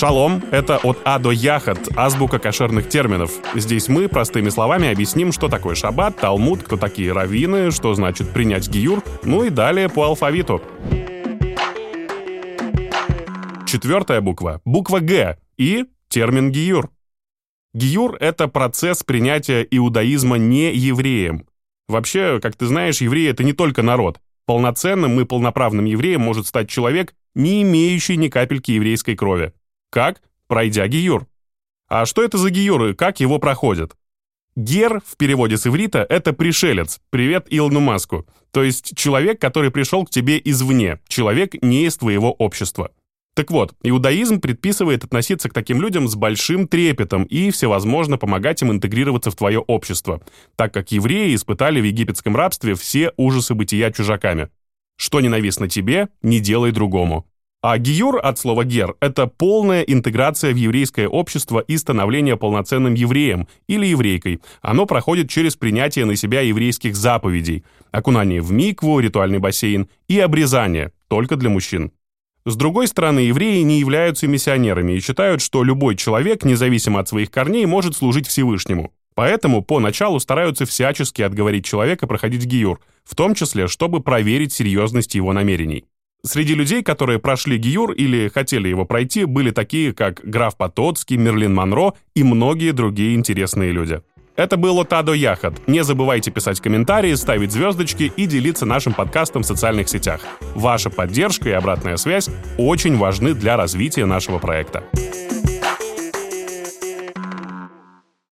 Шалом — это от А до Яхат, азбука кошерных терминов. Здесь мы простыми словами объясним, что такое шаббат, талмуд, кто такие раввины, что значит принять гиюр, ну и далее по алфавиту. Четвертая буква — буква Г и термин гиюр. Гиюр — это процесс принятия иудаизма не евреем. Вообще, как ты знаешь, евреи — это не только народ. Полноценным и полноправным евреем может стать человек, не имеющий ни капельки еврейской крови. Как? Пройдя гиюр. А что это за гиюр и как его проходят? Гер в переводе с иврита — это пришелец, привет Илону Маску, то есть человек, который пришел к тебе извне, человек не из твоего общества. Так вот, иудаизм предписывает относиться к таким людям с большим трепетом и всевозможно помогать им интегрироваться в твое общество, так как евреи испытали в египетском рабстве все ужасы бытия чужаками. Что ненавистно тебе, не делай другому. А гиюр от слова гер – это полная интеграция в еврейское общество и становление полноценным евреем или еврейкой. Оно проходит через принятие на себя еврейских заповедей, окунание в микву, ритуальный бассейн и обрезание, только для мужчин. С другой стороны, евреи не являются миссионерами и считают, что любой человек, независимо от своих корней, может служить Всевышнему. Поэтому поначалу стараются всячески отговорить человека проходить гиюр, в том числе, чтобы проверить серьезность его намерений. Среди людей, которые прошли Гиюр или хотели его пройти, были такие, как граф Потоцкий, Мерлин Монро и многие другие интересные люди. Это было Тадо Яхат. Не забывайте писать комментарии, ставить звездочки и делиться нашим подкастом в социальных сетях. Ваша поддержка и обратная связь очень важны для развития нашего проекта.